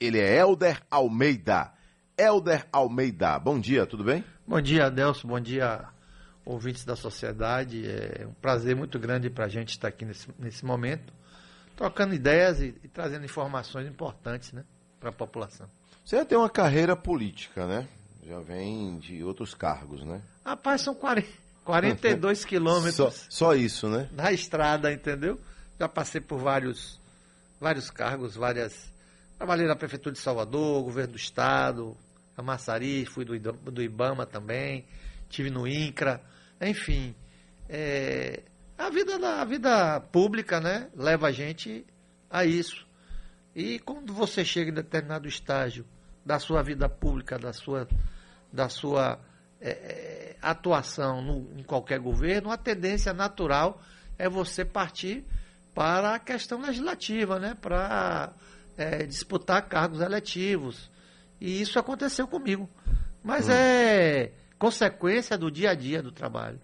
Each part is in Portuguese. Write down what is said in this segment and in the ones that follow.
Ele é Helder Almeida. Helder Almeida, bom dia, tudo bem? Bom dia, Adelso, bom dia, ouvintes da sociedade. É um prazer muito grande para a gente estar aqui nesse, nesse momento, trocando ideias e, e trazendo informações importantes né, para a população. Você já tem uma carreira política, né? Já vem de outros cargos, né? Rapaz, são 40, 42 quilômetros. Só, só isso, né? Na estrada, entendeu? Já passei por vários, vários cargos, várias. Trabalhei na Prefeitura de Salvador, governo do Estado, Amassari, fui do, do Ibama também, tive no INCRA, enfim. É, a, vida, a vida pública né, leva a gente a isso. E quando você chega em determinado estágio da sua vida pública, da sua, da sua é, é atuação no, em qualquer governo, a tendência natural é você partir para a questão legislativa, né? para é, disputar cargos eletivos. E isso aconteceu comigo. Mas hum. é consequência do dia a dia do trabalho.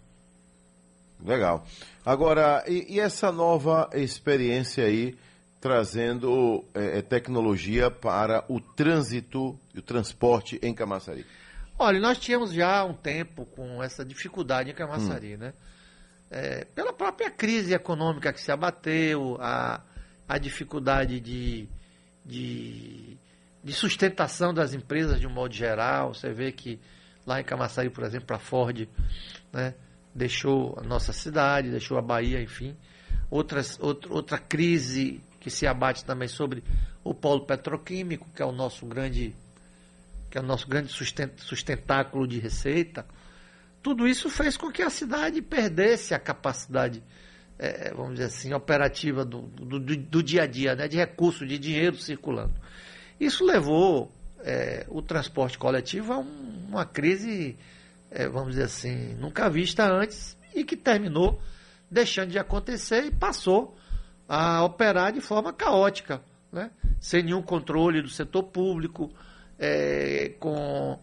Legal. Agora, e, e essa nova experiência aí, trazendo é, é tecnologia para o trânsito e o transporte em Camaçari? Olha, nós tínhamos já um tempo com essa dificuldade em Camaçari, hum. né? é, pela própria crise econômica que se abateu, a, a dificuldade de, de, de, sustentação das empresas de um modo geral. Você vê que lá em Camaçari, por exemplo, a Ford né, deixou a nossa cidade, deixou a Bahia, enfim. Outras, outra, outra crise que se abate também sobre o polo petroquímico, que é o nosso grande, que é o nosso grande sustentáculo de receita tudo isso fez com que a cidade perdesse a capacidade, é, vamos dizer assim, operativa do, do, do, dia a dia, né, de recurso, de dinheiro circulando. Isso levou é, o transporte coletivo a um, uma crise, é, vamos dizer assim, nunca vista antes e que terminou deixando de acontecer e passou a operar de forma caótica, né, sem nenhum controle do setor público, é, com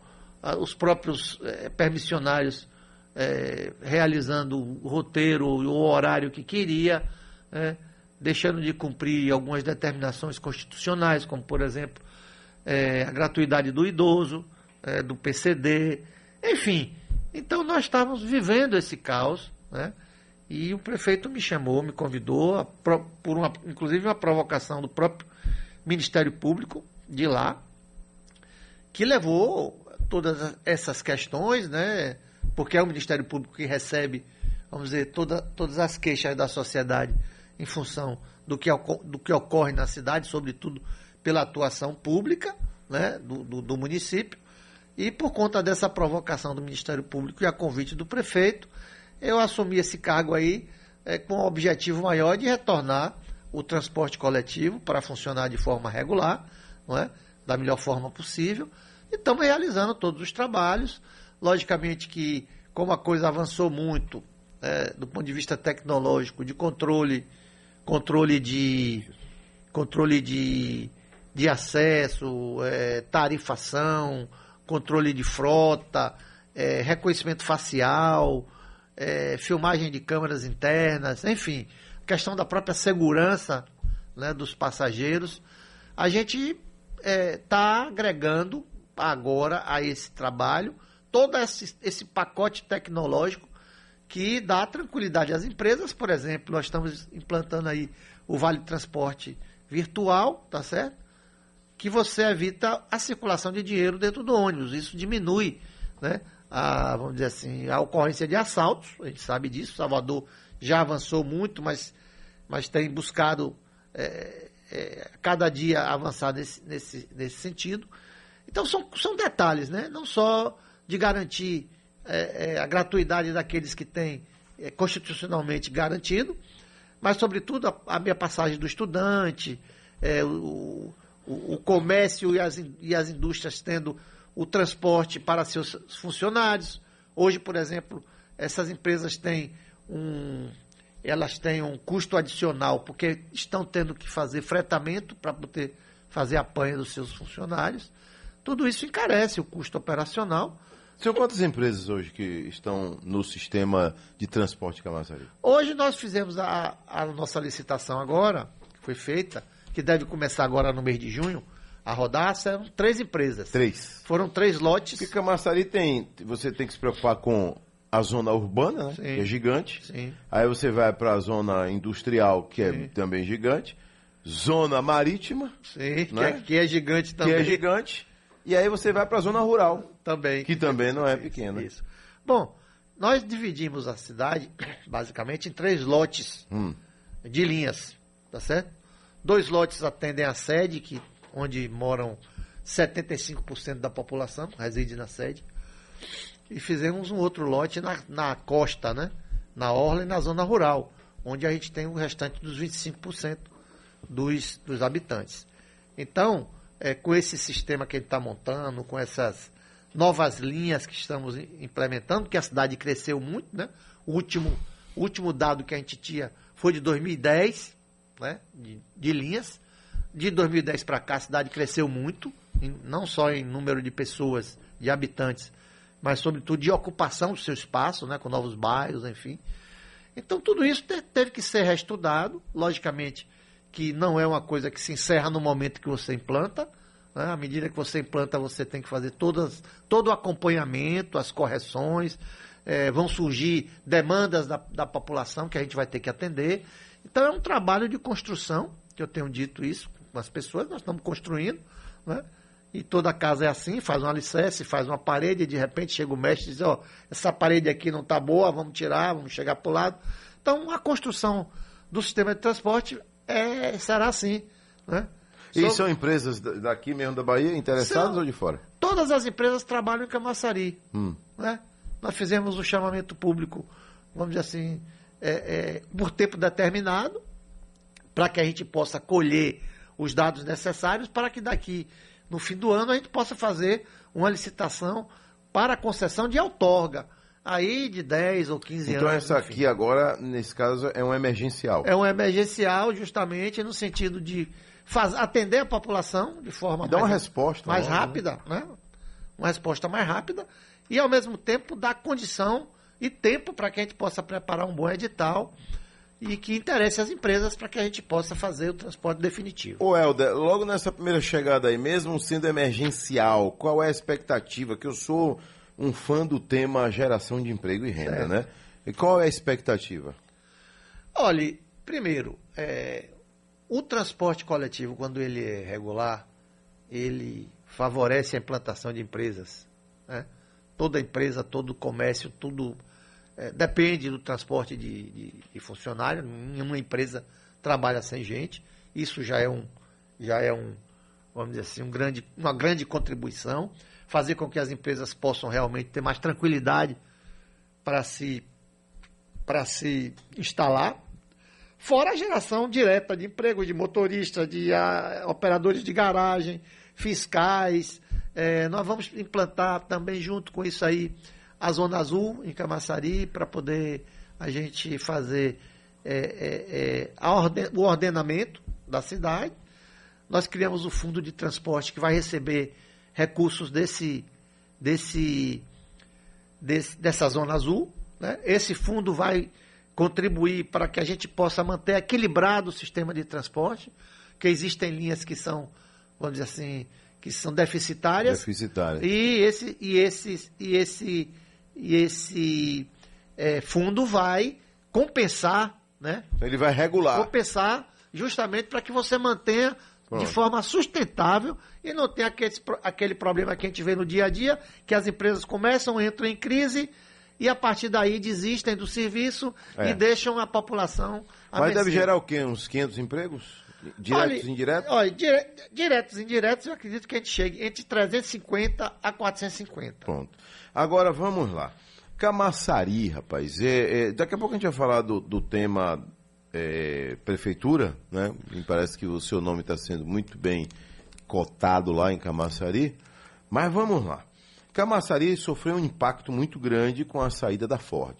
os próprios é, permissionários é, realizando o roteiro ou o horário que queria, é, deixando de cumprir algumas determinações constitucionais, como, por exemplo, é, a gratuidade do idoso, é, do PCD, enfim. Então, nós estávamos vivendo esse caos, né? E o prefeito me chamou, me convidou, por uma, inclusive uma provocação do próprio Ministério Público de lá, que levou todas essas questões, né? Porque é o Ministério Público que recebe, vamos dizer, toda, todas as queixas da sociedade em função do que, do que ocorre na cidade, sobretudo pela atuação pública né, do, do, do município. E por conta dessa provocação do Ministério Público e a convite do prefeito, eu assumi esse cargo aí é, com o objetivo maior de retornar o transporte coletivo para funcionar de forma regular, não é? da melhor forma possível. E estamos realizando todos os trabalhos. Logicamente que, como a coisa avançou muito é, do ponto de vista tecnológico, de controle, controle de controle de, de acesso, é, tarifação, controle de frota, é, reconhecimento facial, é, filmagem de câmeras internas, enfim, questão da própria segurança né, dos passageiros, a gente está é, agregando agora a esse trabalho todo esse, esse pacote tecnológico que dá tranquilidade às empresas. Por exemplo, nós estamos implantando aí o Vale Transporte virtual, tá certo? Que você evita a circulação de dinheiro dentro do ônibus. Isso diminui, né? A, vamos dizer assim, a ocorrência de assaltos. A gente sabe disso. Salvador já avançou muito, mas, mas tem buscado é, é, cada dia avançar nesse, nesse, nesse sentido. Então são, são detalhes, né? Não só de garantir é, é, a gratuidade daqueles que têm é, constitucionalmente garantido, mas, sobretudo, a, a minha passagem do estudante, é, o, o, o, comércio e as, e as indústrias tendo o transporte para seus funcionários. Hoje, por exemplo, essas empresas têm um, elas têm um custo adicional, porque estão tendo que fazer fretamento para poder fazer a panha dos seus funcionários. Tudo isso encarece o custo operacional são quantas empresas hoje que estão no sistema de transporte Camaçari? Hoje nós fizemos a, a nossa licitação agora, que foi feita, que deve começar agora no mês de junho, a rodar, são três empresas. Três. Foram três lotes. Porque Camaçari tem. Você tem que se preocupar com a zona urbana, né? Sim. Que é gigante. Sim. Aí você vai para a zona industrial, que é Sim. também gigante. Zona marítima, Sim, que, Né? é, que é gigante também. que é gigante. E aí você vai para a zona rural, Também. que também não é pequena. Isso. Bom, nós dividimos a cidade, basicamente, em três lotes Hum. de linhas, tá certo? Dois lotes atendem a sede, que, onde moram 75% da população, reside na sede. E fizemos um outro lote na, na costa, né? Na orla e na zona rural, onde a gente tem o restante dos 25% dos, dos habitantes. Então, é, com esse sistema que a gente está montando, com essas novas linhas que estamos implementando, que a cidade cresceu muito, né? O último, último dado que a gente tinha foi de 2010, né? De, de linhas. De 2010 para cá, a cidade cresceu muito, em- não só em número de pessoas, de habitantes, mas sobretudo de ocupação do seu espaço, né? Com novos bairros, enfim. Então, tudo isso te- teve que ser reestudado, logicamente que não é uma coisa que se encerra no momento que você implanta. Né? À medida que você implanta, você tem que fazer todas, todo o acompanhamento, as correções, eh, vão surgir demandas da, da população que a gente vai ter que atender. Então, é um trabalho de construção, que eu tenho dito isso com as pessoas, nós estamos construindo, né? E toda casa é assim, faz um alicerce, faz uma parede, e de repente chega o mestre e diz, ó, essa parede aqui não está boa, vamos tirar, vamos chegar para o lado. Então, a construção do sistema de transporte é, será assim. Né? E são empresas da- daqui mesmo da Bahia interessadas São. ou de fora? Todas as empresas trabalham em Camaçari. Hum. né? Nós fizemos o chamamento público, vamos dizer assim, é, é, por tempo determinado, para que a gente possa colher os dados necessários para que daqui, no fim do ano, a gente possa fazer uma licitação para a concessão de outorga, aí de 10 ou 15 Então anos. essa enfim. aqui agora, nesse caso, é um emergencial. É um emergencial, justamente no sentido de faz- atender a população de forma dá uma mais, resposta mais logo, né? rápida, né? Uma resposta mais rápida e, ao mesmo tempo, dar condição e tempo para que a gente possa preparar um bom edital e que interesse as empresas para que a gente possa fazer o transporte definitivo. Ô Helder, logo nessa primeira chegada aí, mesmo sendo emergencial, qual é a expectativa? Que eu sou um fã do tema geração de emprego e renda, Certo. né? E qual é a expectativa? Olhe, primeiro, é, o transporte coletivo, quando ele é regular, ele favorece a implantação de empresas. né? Toda empresa, todo comércio, tudo é, depende do transporte de, de, de funcionário. Nenhuma empresa trabalha sem gente. Isso já é um, já é um, vamos dizer assim, um grande, uma grande contribuição. Fazer com que as empresas possam realmente ter mais tranquilidade para se para se instalar, fora a geração direta de emprego de motorista, de ah, operadores de garagem, fiscais. Eh, nós vamos implantar também junto com isso aí a Zona Azul em Camaçari para poder a gente fazer eh, eh, a orden- o ordenamento da cidade. Nós criamos o fundo de transporte que vai receber recursos desse, desse desse- dessa zona azul. Né? Esse fundo vai contribuir para que a gente possa manter equilibrado o sistema de transporte, que existem linhas que são, vamos dizer assim, que são deficitárias. Deficitária. E esse, e esse, e esse, e esse eh, fundo vai compensar, né? Ele vai regular. compensar justamente para que você mantenha Pronto. de forma sustentável e não tenha aquele, aquele problema que a gente vê no dia a dia, que as empresas começam, entram em crise e a partir daí desistem do serviço É. e deixam a população a Mas deve mercê. gerar o quê? Uns 500 empregos? Diretos e indiretos? Olha, dire- diretos e indiretos, eu acredito que a gente chegue entre 350 a 450. Pronto. Agora vamos lá. Camaçari, rapaz. É, é, daqui a pouco a gente vai falar do, do tema é, prefeitura, né? Me parece que o seu nome está sendo muito bem cotado lá em Camaçari. Mas vamos lá. Camaçari sofreu um impacto muito grande com a saída da Ford.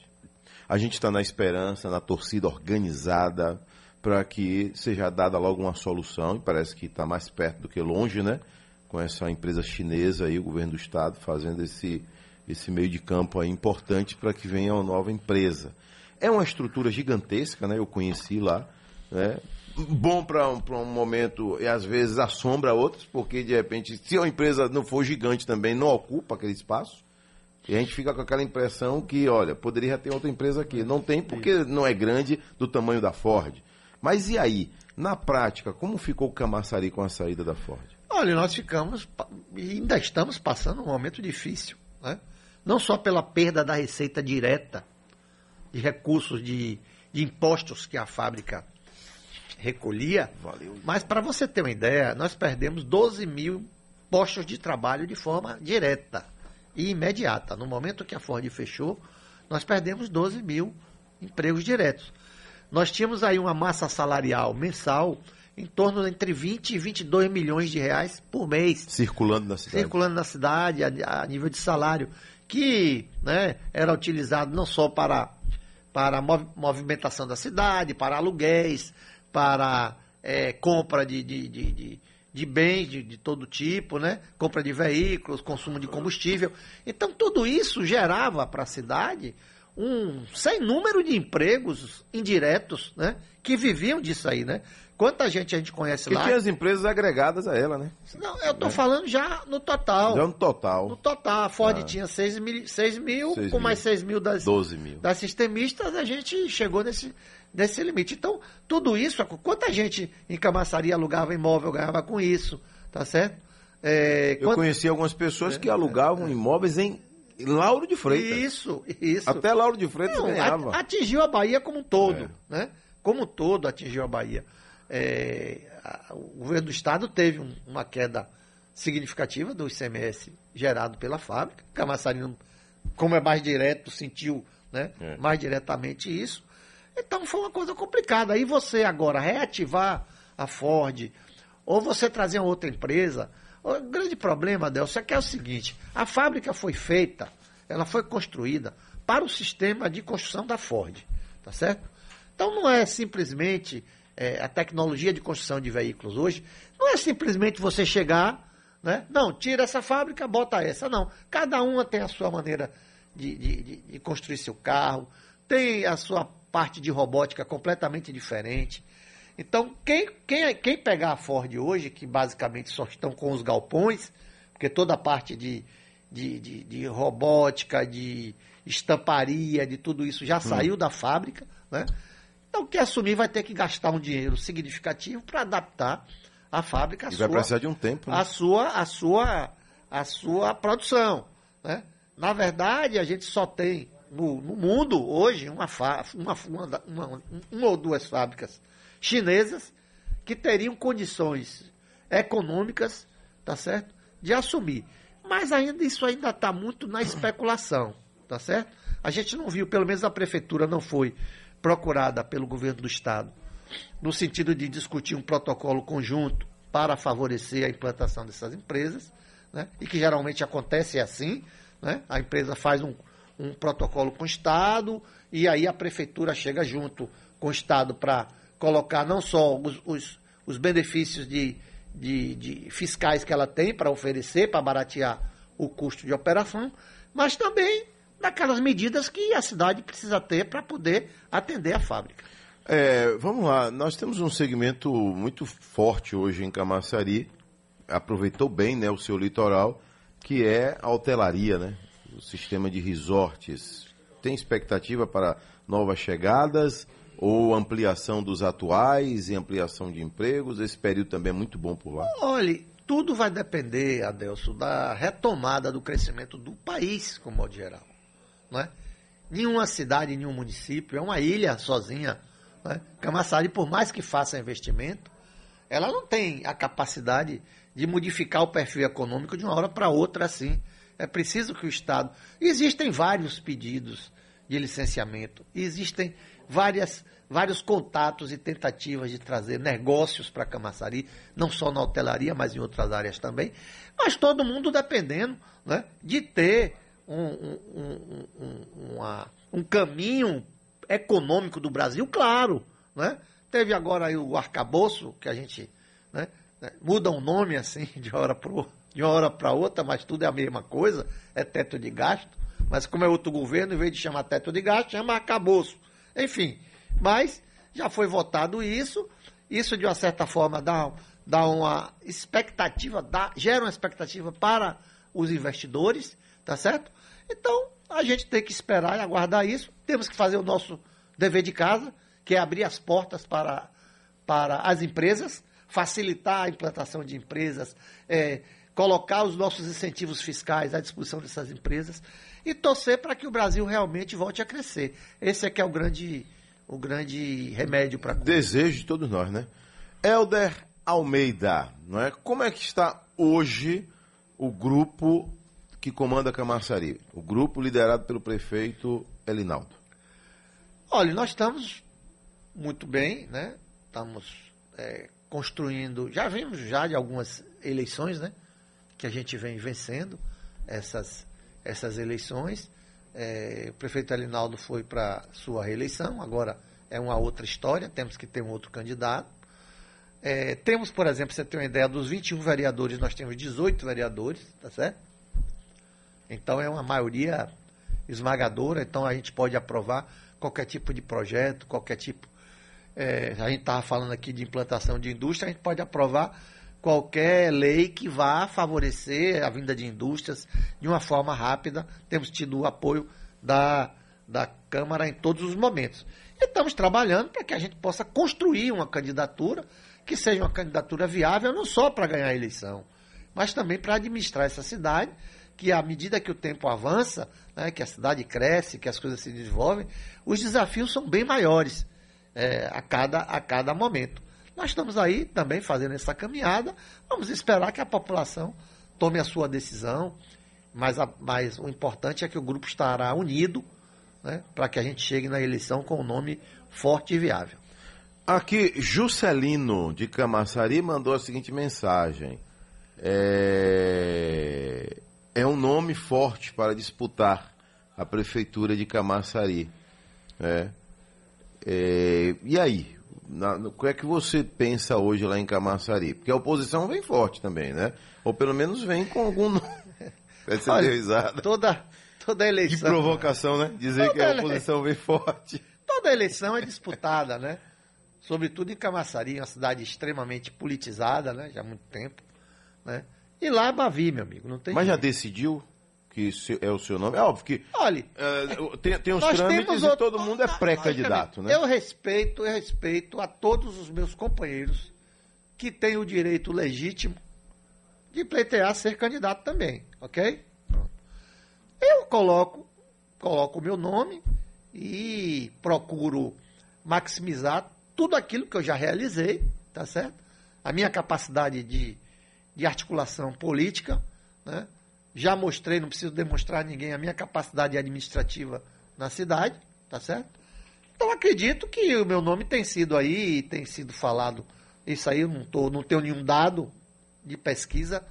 A gente está na esperança, na torcida organizada, para que seja dada logo uma solução, e parece que está mais perto do que longe, né? Com essa empresa chinesa aí, o governo do estado, fazendo esse, esse meio de campo aí importante para que venha uma nova empresa. É uma estrutura gigantesca, né? Eu conheci lá, né? Bom para um, um momento e às vezes assombra outros, porque de repente, se a empresa não for gigante também, não ocupa aquele espaço. E a gente fica com aquela impressão que, olha, poderia ter outra empresa aqui. Não tem porque não é grande do tamanho da Ford. Mas e aí? Na prática, como ficou o Camaçari com a saída da Ford? Olha, nós ficamos ainda estamos passando um momento difícil. Né? Não só pela perda da receita direta de recursos de, de impostos que a fábrica recolhia, Valeu. mas para você ter uma ideia, nós perdemos 12 mil postos de trabalho de forma direta e imediata. No momento que a Ford fechou, nós perdemos 12 mil empregos diretos. Nós tínhamos aí uma massa salarial mensal em torno entre 20 e 22 milhões de reais por mês. Circulando na cidade. Circulando na cidade, a, a nível de salário, que né, era utilizado não só para, para a movimentação da cidade, para aluguéis, para é, compra de, de, de, de de bens de, de, todo tipo, né? compra de veículos, consumo de combustível. Então, tudo isso gerava para a cidade um sem número de empregos indiretos né? que viviam disso aí. Né? Quanta gente a gente conhece que lá. tinha as empresas agregadas a ela, né? Não, eu estou é. falando já no total. Já no total. No total. A Ford ah. tinha 6 mil, 6 mil 6 com mil. mais 6 mil das, 12 mil. das sistemistas, a gente chegou nesse, nesse limite. Então, tudo isso, quanta gente em Camaçaria alugava imóvel, ganhava com isso, tá certo? É, Eu quant... conheci algumas pessoas que alugavam é, imóveis em Lauro de Freitas. Isso, isso. Até Lauro de Freitas Não, ganhava. Atingiu a Bahia como um todo, é. né? Como um todo atingiu a Bahia. É, a, o governo do estado teve um, uma queda significativa do ICMS gerado pela fábrica. Camaçari, como é mais direto, sentiu né, é. mais diretamente isso. Então foi uma coisa complicada. Aí você agora reativar a Ford, ou você trazer uma outra empresa. O grande problema, Adelson, é que é o seguinte: a fábrica foi feita, ela foi construída para o sistema de construção da Ford. Tá certo? Então não é simplesmente é, a tecnologia de construção de veículos hoje, não é simplesmente você chegar, né? Não, tira essa fábrica, bota essa. Não. Cada uma tem a sua maneira de, de, de construir seu carro, tem a sua parte de robótica completamente diferente. Então, quem, quem, quem pegar a Ford hoje, que basicamente só estão com os galpões, porque toda a parte de, de, de, de robótica, de estamparia, de tudo isso já hum. saiu da fábrica, né? Então, quem assumir vai ter que gastar um dinheiro significativo para adaptar a fábrica à e sua, vai precisar de um tempo. Né? A sua, a sua, a sua produção, né? Na verdade, a gente só tem no, no mundo hoje uma, uma, uma, uma, ou duas fábricas chinesas que teriam condições econômicas, tá certo, de assumir. Mas ainda isso ainda está muito na especulação, tá certo? A gente não viu, pelo menos a prefeitura não foi procurada pelo governo do estado no sentido de discutir um protocolo conjunto para favorecer a implantação dessas empresas, né? E que geralmente acontece assim, né? A empresa faz um, um protocolo com o Estado, e aí a prefeitura chega junto com o Estado para colocar não só os, os, os benefícios de, de, de, fiscais que ela tem para oferecer, para baratear o custo de operação, mas também daquelas medidas que a cidade precisa ter para poder atender a fábrica. É, vamos lá, nós temos um segmento muito forte hoje em Camaçari, aproveitou bem né, o seu litoral, que é a hotelaria, né? o sistema de resorts tem expectativa para novas chegadas ou ampliação dos atuais e ampliação de empregos? Esse período também é muito bom por lá. Olhe, tudo vai depender, Adelso, da retomada do crescimento do país, como modo geral. Não é? Nenhuma cidade, nenhum município, é uma ilha sozinha. Não é? Camaçari, por mais que faça investimento, ela não tem a capacidade de modificar o perfil econômico de uma hora para outra assim. É preciso que o Estado. Existem vários pedidos de licenciamento, existem várias, vários contatos e tentativas de trazer negócios para Camaçari, não só na hotelaria, mas em outras áreas também. Mas todo mundo dependendo né, de ter um, um, um, uma, um caminho econômico do Brasil claro. Né? Teve agora aí o arcabouço, que a gente né, muda um nome assim de hora para outra, mas tudo é a mesma coisa, é teto de gasto. Mas como é outro governo, em vez de chamar teto de gasto, chama arcabouço. Enfim, mas já foi votado isso Isso, de uma certa forma, dá, dá uma expectativa, dá, gera uma expectativa para os investidores, tá certo? Então, a gente tem que esperar e aguardar isso. Temos que fazer o nosso dever de casa, que é abrir as portas para, para as empresas, facilitar a implantação de empresas, é, colocar os nossos incentivos fiscais à disposição dessas empresas e torcer para que o Brasil realmente volte a crescer. Esse é que é o grande, o grande remédio para Desejo de todos nós, né? Helder Almeida, não é? Como é que está hoje o grupo que comanda Camaçari? O grupo liderado pelo prefeito Elinaldo. Olha, nós estamos muito bem, né? Estamos é, construindo, já vimos já de algumas eleições, né? Que a gente vem vencendo essas, essas eleições. É, o prefeito Elinaldo foi para sua reeleição, agora é uma outra história, temos que ter um outro candidato. É, temos, por exemplo, você tem uma ideia, dos 21 vereadores, nós temos 18 vereadores, tá certo? Então é uma maioria esmagadora, então a gente pode aprovar qualquer tipo de projeto, qualquer tipo. É, a gente estava falando aqui de implantação de indústria, a gente pode aprovar qualquer lei que vá favorecer a vinda de indústrias de uma forma rápida. Temos tido o apoio da, da Câmara em todos os momentos. E estamos trabalhando para que a gente possa construir uma candidatura que seja uma candidatura viável, não só para ganhar a eleição, mas também para administrar essa cidade, que à medida que o tempo avança, né, que a cidade cresce, que as coisas se desenvolvem, os desafios são bem maiores é, a, cada, a cada momento. Nós estamos aí também fazendo essa caminhada. Vamos esperar que a população tome a sua decisão. Mas, a, mas o importante é que o grupo estará unido né, para que a gente chegue na eleição com um nome forte e viável. Aqui, Juscelino de Camaçari mandou a seguinte mensagem. É, é um nome forte para disputar a prefeitura de Camaçari. É. É, e aí? Na, no, o que é que você pensa hoje lá em Camaçari? Porque a oposição vem forte também, né? Ou pelo menos vem com algum. Olha. Toda, toda eleição. Que provocação, né? Dizer que a oposição ele... vem forte. Toda eleição é disputada, né? Sobretudo em Camaçari, uma cidade extremamente politizada, né? Já há muito tempo. Né? E lá é Bavi, meu amigo. Não tem Mas jeito. já decidiu que é o seu nome. É óbvio que. Olha, uh, tem, tem os trâmites e todo mundo é pré-candidato, né? Eu respeito, eu respeito a todos os meus companheiros que têm o direito legítimo de pleitear ser candidato também, ok? Eu coloco, coloco o meu nome e procuro maximizar tudo aquilo que eu já realizei, tá certo? A minha capacidade de, de articulação política, né? Já mostrei, não preciso demonstrar a ninguém a minha capacidade administrativa na cidade, tá certo? Então acredito que o meu nome tem sido aí, tem sido falado. Isso aí eu não, tô, não tenho nenhum dado de pesquisa,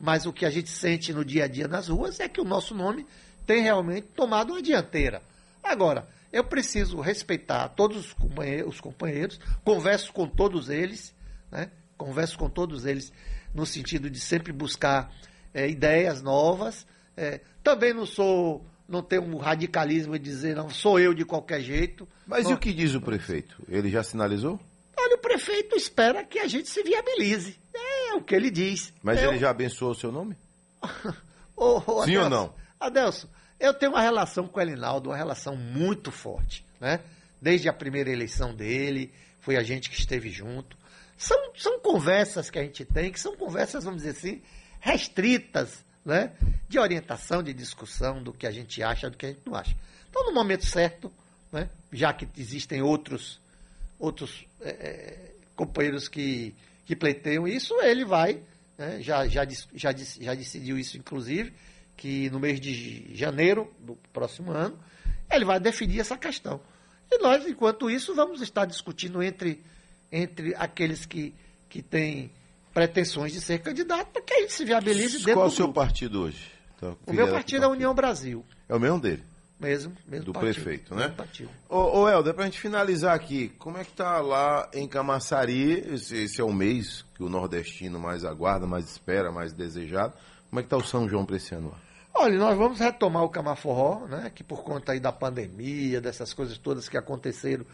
mas o que a gente sente no dia a dia nas ruas é que o nosso nome tem realmente tomado uma dianteira. Agora, eu preciso respeitar todos os companheiros, os companheiros converso com todos eles, né? Converso com todos eles no sentido de sempre buscar é, ideias novas. É, também não sou, não tenho um radicalismo de dizer, não, sou eu de qualquer jeito. Mas não, e o que diz o prefeito? Ele já sinalizou? Olha, o prefeito espera que a gente se viabilize. É o que ele diz. Mas eu... ele já abençoou o seu nome? ô, ô, Sim ou não? Adelso, eu tenho uma relação com o Elinaldo, uma relação muito forte, né? Desde a primeira eleição dele, foi a gente que esteve junto. São, são conversas que a gente tem, que são conversas, vamos dizer assim, restritas, né? De orientação, de discussão do que a gente acha, do que a gente não acha. Então, no momento certo, né? Já que existem outros, outros é, é companheiros que, que pleiteiam isso, ele vai, né? já, já, já, já decidiu isso, inclusive, que no mês de janeiro do próximo ano, ele vai definir essa questão. E nós, enquanto isso, vamos estar discutindo entre, entre aqueles que, que têm pretensões de ser candidato para que a gente se viabilize dentro Qual do o seu grupo. partido hoje? Então, o meu partido é a União Brasil. É o mesmo dele? Mesmo, mesmo Do partido, prefeito, né? Partido. Ô, ô Helder, para a gente finalizar aqui, como é que tá lá em Camaçari, esse, esse, é o mês que o nordestino mais aguarda, mais espera, mais desejado, como é que tá o São João para esse ano lá? Olha, nós vamos retomar o Camaforró, né? Que por conta aí da pandemia, dessas coisas todas que aconteceram,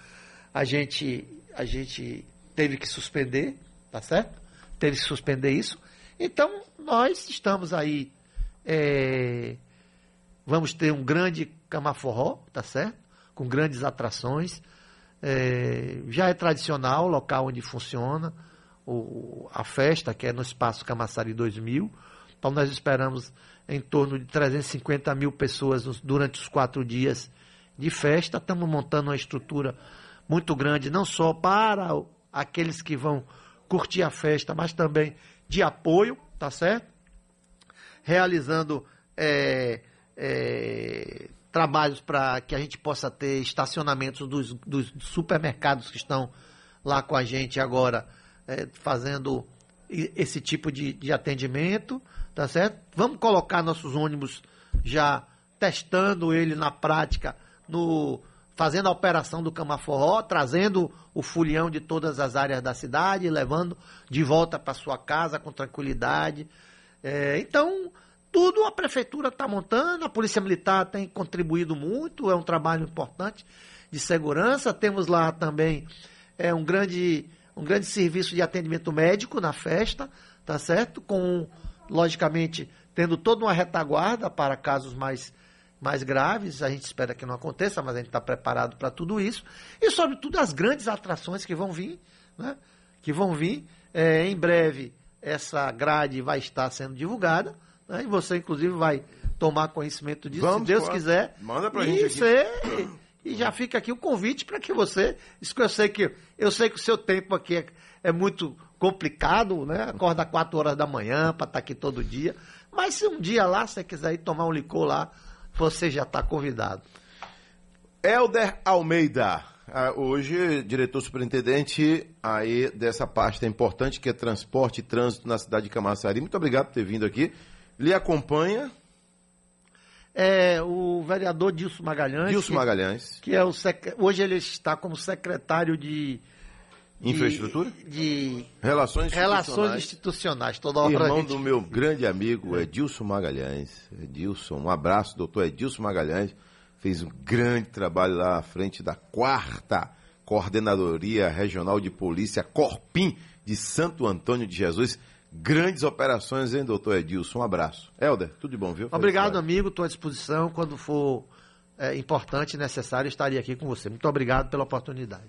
a gente, a gente teve que suspender, tá certo? Teve que suspender isso. Então, nós estamos aí. É, vamos ter um grande camaforró, tá certo? Com grandes atrações. É, já é tradicional, local onde funciona o, a festa, que é no Espaço Camaçari 2000. Então, nós esperamos em torno de 350 mil pessoas durante os quatro dias de festa. Estamos montando uma estrutura muito grande, não só para aqueles que vão curtir a festa, mas também de apoio, tá certo? Realizando é, é, trabalhos para que a gente possa ter estacionamentos dos, dos, supermercados que estão lá com a gente agora, é, fazendo esse tipo de, de atendimento, tá certo? Vamos colocar nossos ônibus já testando ele na prática, no fazendo a operação do Camaforró, trazendo o fulião de todas as áreas da cidade, levando de volta para sua casa com tranquilidade. É, então, tudo a prefeitura está montando, a Polícia Militar tem contribuído muito, é um trabalho importante de segurança. Temos lá também é, um, grande, um grande serviço de atendimento médico na festa, tá certo? Com logicamente, tendo toda uma retaguarda para casos mais, mais graves. A gente espera que não aconteça, mas a gente está preparado para tudo isso. E, sobretudo, as grandes atrações que vão vir, né? que vão vir. É, em breve, essa grade vai estar sendo divulgada. Né? E você, inclusive, vai tomar conhecimento disso, Vamos, se Deus quiser. Manda para a gente aqui. e já fica aqui o convite para que você. Isso que eu sei que eu sei que o seu tempo aqui é, é muito complicado, né? Acorda 4 horas da manhã para estar tá aqui todo dia. Mas se um dia lá você quiser ir tomar um licor lá, você já está convidado. Helder Almeida, ah, hoje diretor superintendente aí dessa pasta importante que é transporte e trânsito na cidade de Camaçari. Muito obrigado por ter vindo aqui. Lhe acompanha é o vereador Dilson Magalhães. Dilson que, Magalhães. Que é o sec... hoje ele está como secretário de Infraestrutura? De, Relações Institucionais. Relações Institucionais, toda hora. Irmão gente... do meu grande amigo Edilson Magalhães. Edilson, um abraço, doutor Edilson Magalhães. Fez um grande trabalho lá à frente da quarta Coordenadoria Regional de Polícia, Corpim, de Santo Antônio de Jesus. Grandes operações, hein, doutor Edilson? Um abraço. Helder, tudo de bom, viu? Obrigado, amigo. Estou à disposição. Quando for é, importante e necessário, estaria aqui com você. Muito obrigado pela oportunidade.